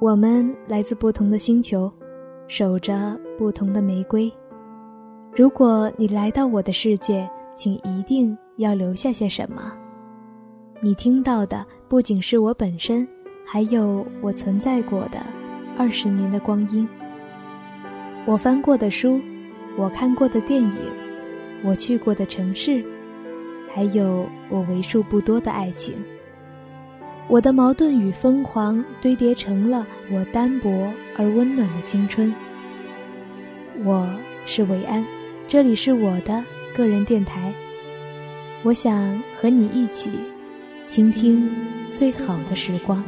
我们来自不同的星球，守着不同的玫瑰。如果你来到我的世界，请一定要留下些什么。你听到的不仅是我本身，还有我存在过的二十年的光阴。我翻过的书，我看过的电影，我去过的城市，还有我为数不多的爱情。我的矛盾与疯狂堆叠成了我单薄而温暖的青春。我是韦安，这里是我的个人电台。我想和你一起倾听最好的时光。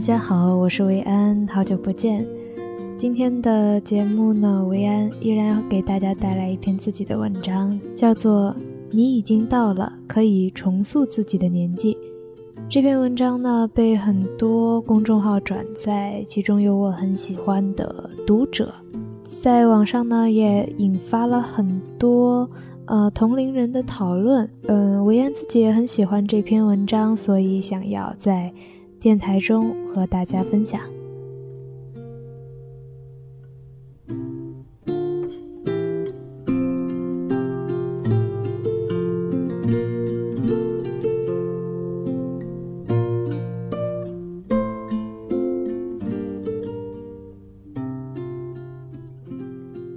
大家好，我是维安，好久不见。今天的节目呢，维安依然要给大家带来一篇自己的文章，叫做《你已经到了可以重塑自己的年纪》。这篇文章呢，被很多公众号转载，其中有我很喜欢的读者，在网上呢也引发了很多呃同龄人的讨论。嗯，维安自己也很喜欢这篇文章，所以想要在。电台中和大家分享。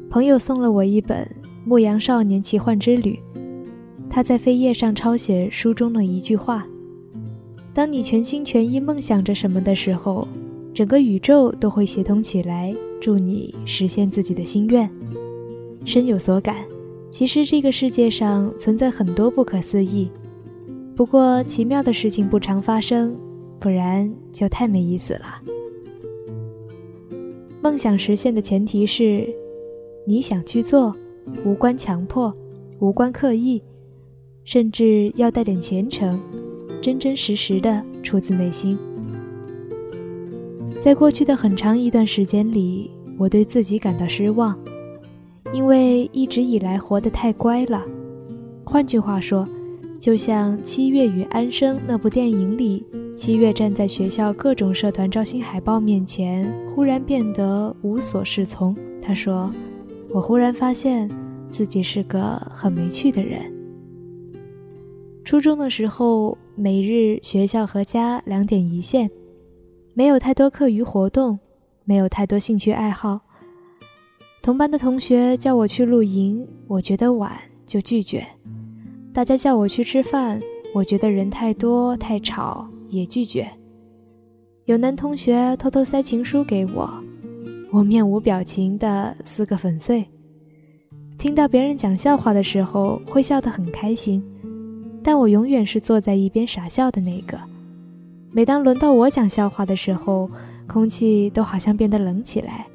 朋友送了我一本《牧羊少年奇幻之旅》，他在扉页上抄写书中的一句话。当你全心全意梦想着什么的时候，整个宇宙都会协同起来，助你实现自己的心愿。深有所感。其实这个世界上存在很多不可思议，不过奇妙的事情不常发生，不然就太没意思了。梦想实现的前提是，你想去做，无关强迫，无关刻意，甚至要带点虔诚。真真实实的出自内心。在过去的很长一段时间里，我对自己感到失望，因为一直以来活得太乖了。换句话说，就像《七月与安生》那部电影里，七月站在学校各种社团招新海报面前，忽然变得无所适从。他说：“我忽然发现自己是个很没趣的人。”初中的时候。每日学校和家两点一线，没有太多课余活动，没有太多兴趣爱好。同班的同学叫我去露营，我觉得晚就拒绝；大家叫我去吃饭，我觉得人太多太吵也拒绝。有男同学偷偷塞情书给我，我面无表情的撕个粉碎。听到别人讲笑话的时候，会笑得很开心。但我永远是坐在一边傻笑的那个。每当轮到我讲笑话的时候，空气都好像变得冷起来。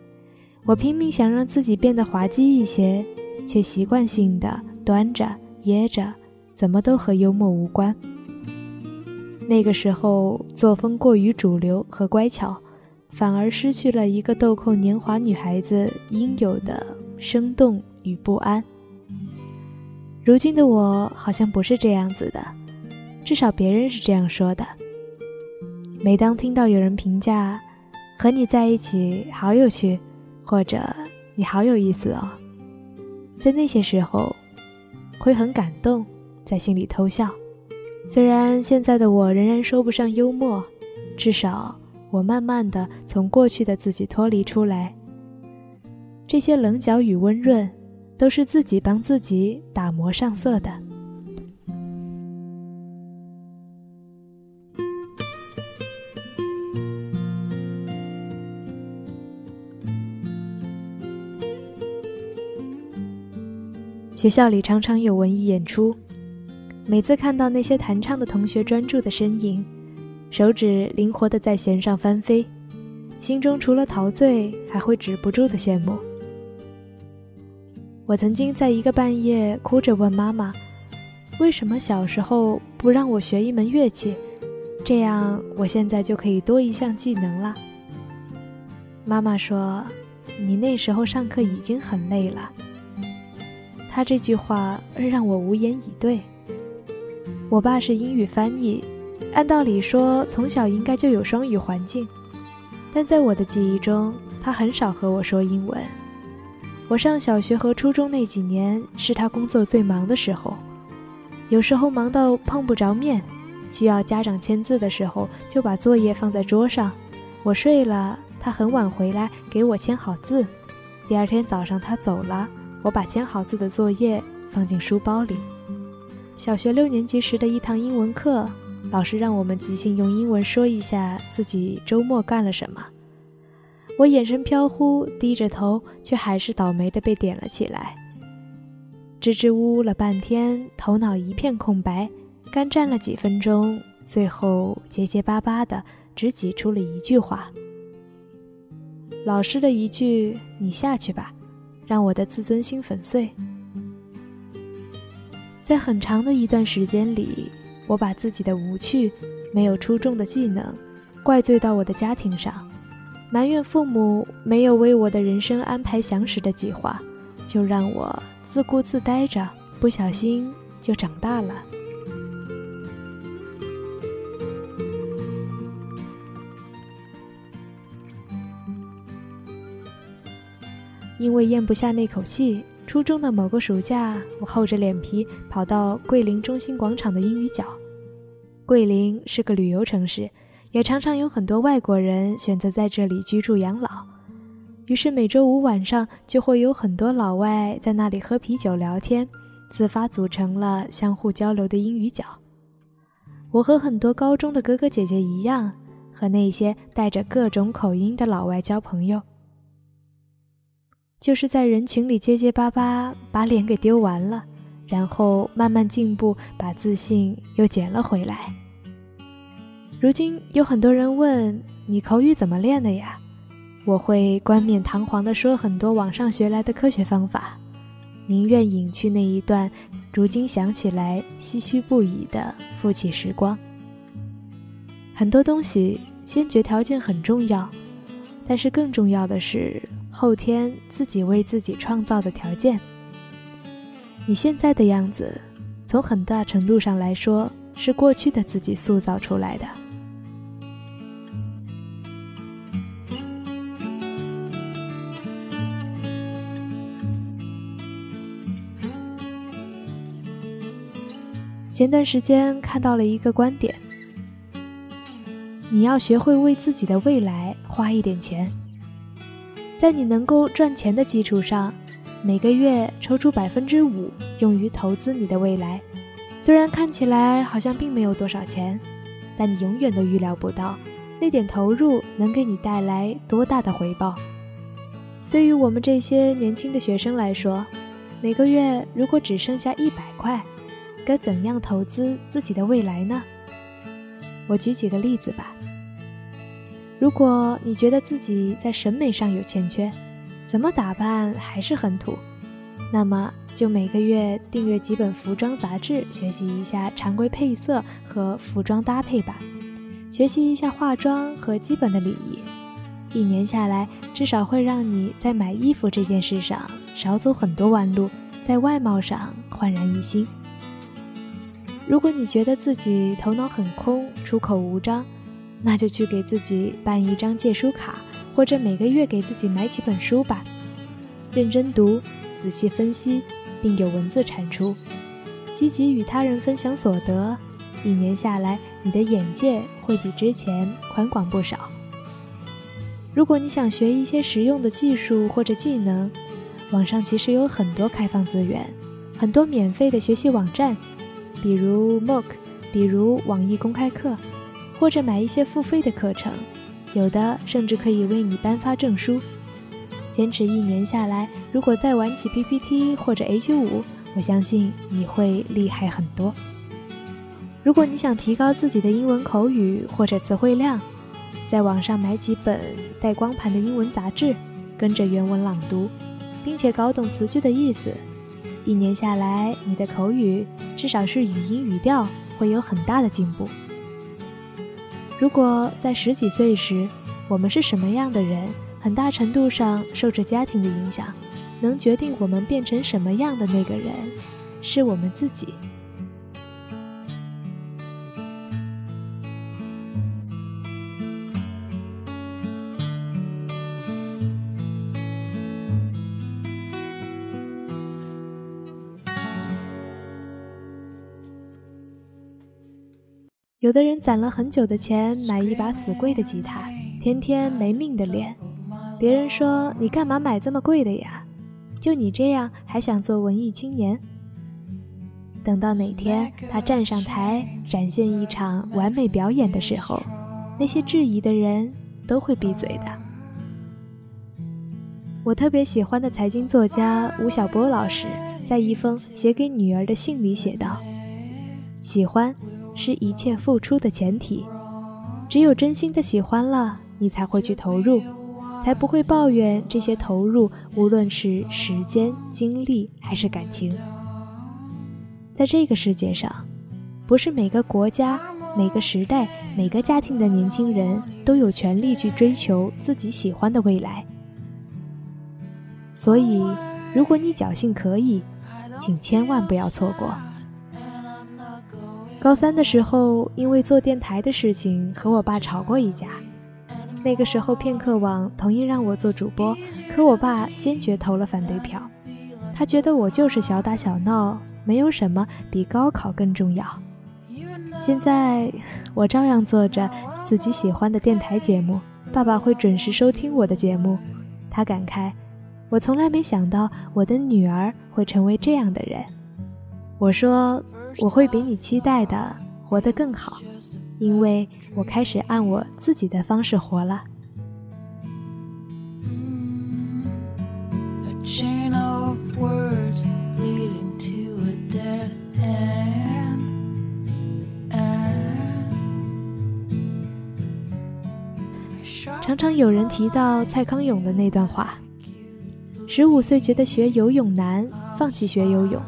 我拼命想让自己变得滑稽一些，却习惯性的端着掖着，怎么都和幽默无关。那个时候作风过于主流和乖巧，反而失去了一个豆蔻年华女孩子应有的生动与不安。如今的我好像不是这样子的，至少别人是这样说的。每当听到有人评价“和你在一起好有趣”或者“你好有意思哦”，在那些时候会很感动，在心里偷笑。虽然现在的我仍然说不上幽默，至少我慢慢的从过去的自己脱离出来。这些棱角与温润。都是自己帮自己打磨上色的。学校里常常有文艺演出，每次看到那些弹唱的同学专注的身影，手指灵活的在弦上翻飞，心中除了陶醉，还会止不住的羡慕。我曾经在一个半夜哭着问妈妈：“为什么小时候不让我学一门乐器？这样我现在就可以多一项技能了。”妈妈说：“你那时候上课已经很累了。”他这句话让我无言以对。我爸是英语翻译，按道理说从小应该就有双语环境，但在我的记忆中，他很少和我说英文。我上小学和初中那几年是他工作最忙的时候，有时候忙到碰不着面，需要家长签字的时候，就把作业放在桌上。我睡了，他很晚回来给我签好字。第二天早上他走了，我把签好字的作业放进书包里。小学六年级时的一堂英文课，老师让我们即兴用英文说一下自己周末干了什么。我眼神飘忽，低着头，却还是倒霉的被点了起来。支支吾吾了半天，头脑一片空白，干站了几分钟，最后结结巴巴的只挤出了一句话。老师的一句“你下去吧”，让我的自尊心粉碎。在很长的一段时间里，我把自己的无趣、没有出众的技能，怪罪到我的家庭上。埋怨父母没有为我的人生安排详实的计划，就让我自顾自待着，不小心就长大了。因为咽不下那口气，初中的某个暑假，我厚着脸皮跑到桂林中心广场的英语角。桂林是个旅游城市。也常常有很多外国人选择在这里居住养老，于是每周五晚上就会有很多老外在那里喝啤酒聊天，自发组成了相互交流的英语角。我和很多高中的哥哥姐姐一样，和那些带着各种口音的老外交朋友，就是在人群里结结巴巴，把脸给丢完了，然后慢慢进步，把自信又捡了回来。如今有很多人问你口语怎么练的呀？我会冠冕堂皇地说很多网上学来的科学方法，宁愿隐去那一段如今想起来唏嘘不已的负气时光。很多东西先决条件很重要，但是更重要的是后天自己为自己创造的条件。你现在的样子，从很大程度上来说是过去的自己塑造出来的。前段时间看到了一个观点：你要学会为自己的未来花一点钱，在你能够赚钱的基础上，每个月抽出百分之五用于投资你的未来。虽然看起来好像并没有多少钱，但你永远都预料不到那点投入能给你带来多大的回报。对于我们这些年轻的学生来说，每个月如果只剩下一百块，该怎样投资自己的未来呢？我举几个例子吧。如果你觉得自己在审美上有欠缺，怎么打扮还是很土，那么就每个月订阅几本服装杂志，学习一下常规配色和服装搭配吧，学习一下化妆和基本的礼仪。一年下来，至少会让你在买衣服这件事上少走很多弯路，在外貌上焕然一新。如果你觉得自己头脑很空、出口无章，那就去给自己办一张借书卡，或者每个月给自己买几本书吧，认真读、仔细分析，并有文字产出，积极与他人分享所得。一年下来，你的眼界会比之前宽广不少。如果你想学一些实用的技术或者技能，网上其实有很多开放资源，很多免费的学习网站。比如 MOOC，比如网易公开课，或者买一些付费的课程，有的甚至可以为你颁发证书。坚持一年下来，如果再玩起 PPT 或者 H5，我相信你会厉害很多。如果你想提高自己的英文口语或者词汇量，在网上买几本带光盘的英文杂志，跟着原文朗读，并且搞懂词句的意思。一年下来，你的口语至少是语音语调会有很大的进步。如果在十几岁时，我们是什么样的人，很大程度上受着家庭的影响，能决定我们变成什么样的那个人，是我们自己。有的人攒了很久的钱买一把死贵的吉他，天天没命的练。别人说你干嘛买这么贵的呀？就你这样还想做文艺青年？等到哪天他站上台展现一场完美表演的时候，那些质疑的人都会闭嘴的。我特别喜欢的财经作家吴晓波老师在一封写给女儿的信里写道：“喜欢。”是一切付出的前提，只有真心的喜欢了，你才会去投入，才不会抱怨这些投入，无论是时间、精力还是感情。在这个世界上，不是每个国家、每个时代、每个家庭的年轻人都有权利去追求自己喜欢的未来。所以，如果你侥幸可以，请千万不要错过。高三的时候，因为做电台的事情和我爸吵过一架。那个时候，片刻网同意让我做主播，可我爸坚决投了反对票。他觉得我就是小打小闹，没有什么比高考更重要。现在我照样做着自己喜欢的电台节目，爸爸会准时收听我的节目。他感慨：“我从来没想到我的女儿会成为这样的人。”我说。我会比你期待的活得更好，因为我开始按我自己的方式活了。常常有人提到蔡康永的那段话：十五岁觉得学游泳难，放弃学游泳。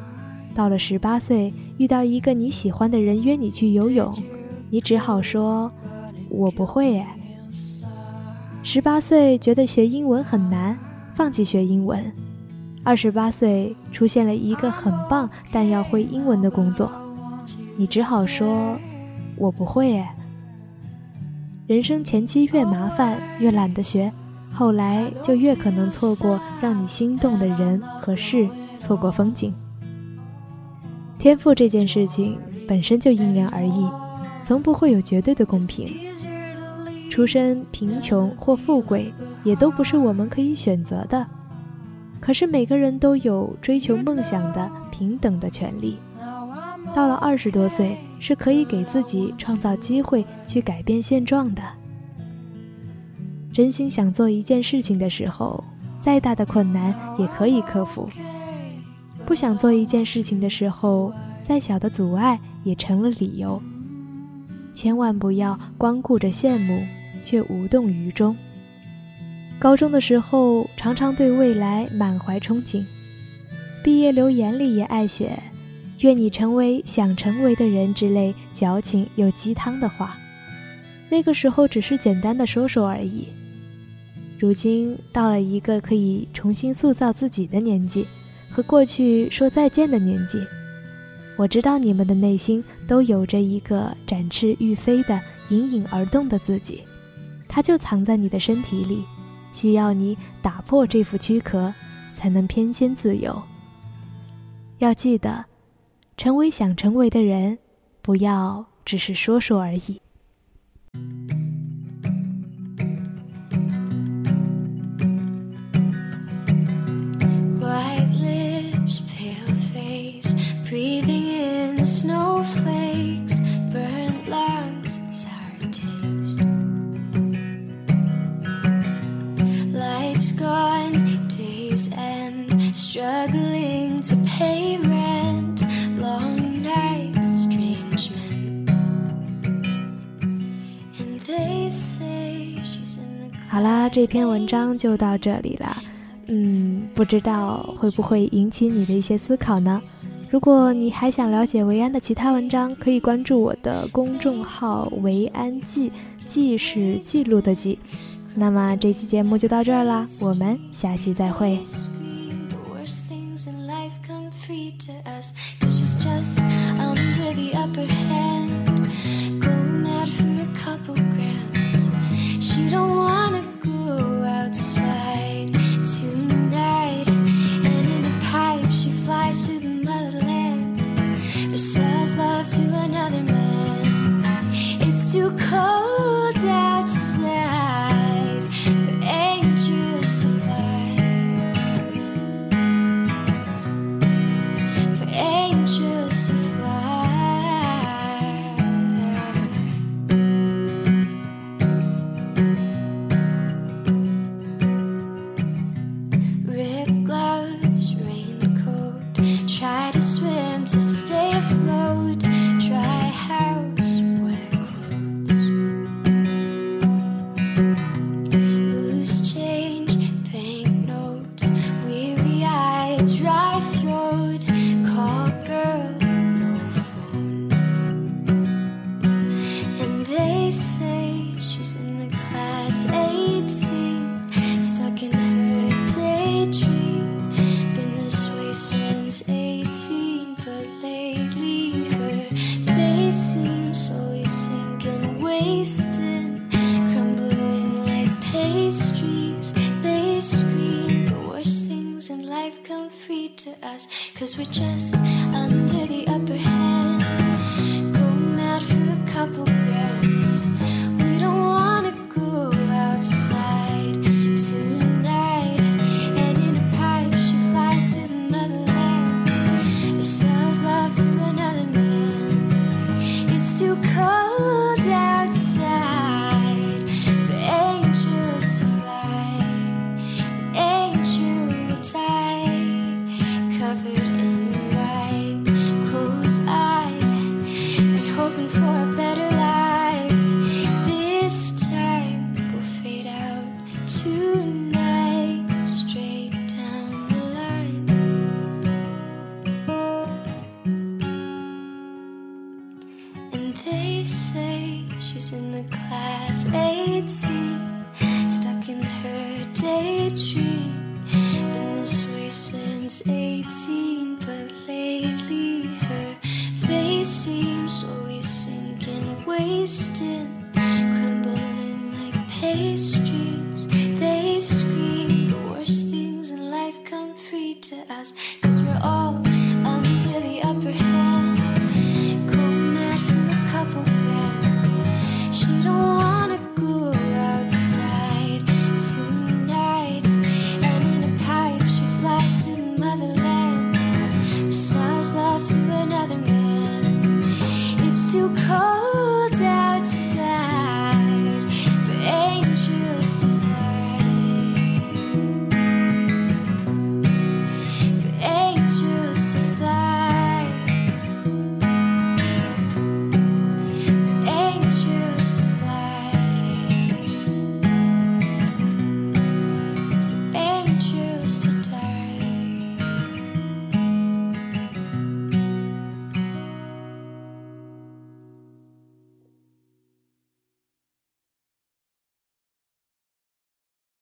到了十八岁，遇到一个你喜欢的人约你去游泳，你只好说：“我不会。”耶，十八岁觉得学英文很难，放弃学英文；二十八岁出现了一个很棒但要会英文的工作，你只好说：“我不会。”耶，人生前期越麻烦，越懒得学，后来就越可能错过让你心动的人和事，错过风景。天赋这件事情本身就因人而异，从不会有绝对的公平。出身贫穷或富贵，也都不是我们可以选择的。可是每个人都有追求梦想的平等的权利。到了二十多岁，是可以给自己创造机会去改变现状的。真心想做一件事情的时候，再大的困难也可以克服。不想做一件事情的时候，再小的阻碍也成了理由。千万不要光顾着羡慕，却无动于衷。高中的时候，常常对未来满怀憧憬，毕业留言里也爱写“愿你成为想成为的人”之类矫情又鸡汤的话。那个时候只是简单的说说而已。如今到了一个可以重新塑造自己的年纪。和过去说再见的年纪，我知道你们的内心都有着一个展翅欲飞的隐隐而动的自己，它就藏在你的身体里，需要你打破这副躯壳，才能翩跹自由。要记得，成为想成为的人，不要只是说说而已。Say 这篇文章就到这里了。嗯，不知道会不会引起你的一些思考呢？如果你还想了解维安的其他文章，可以关注我的公众号“维安记”，记是记录的记。那么这期节目就到这儿啦，我们下期再会。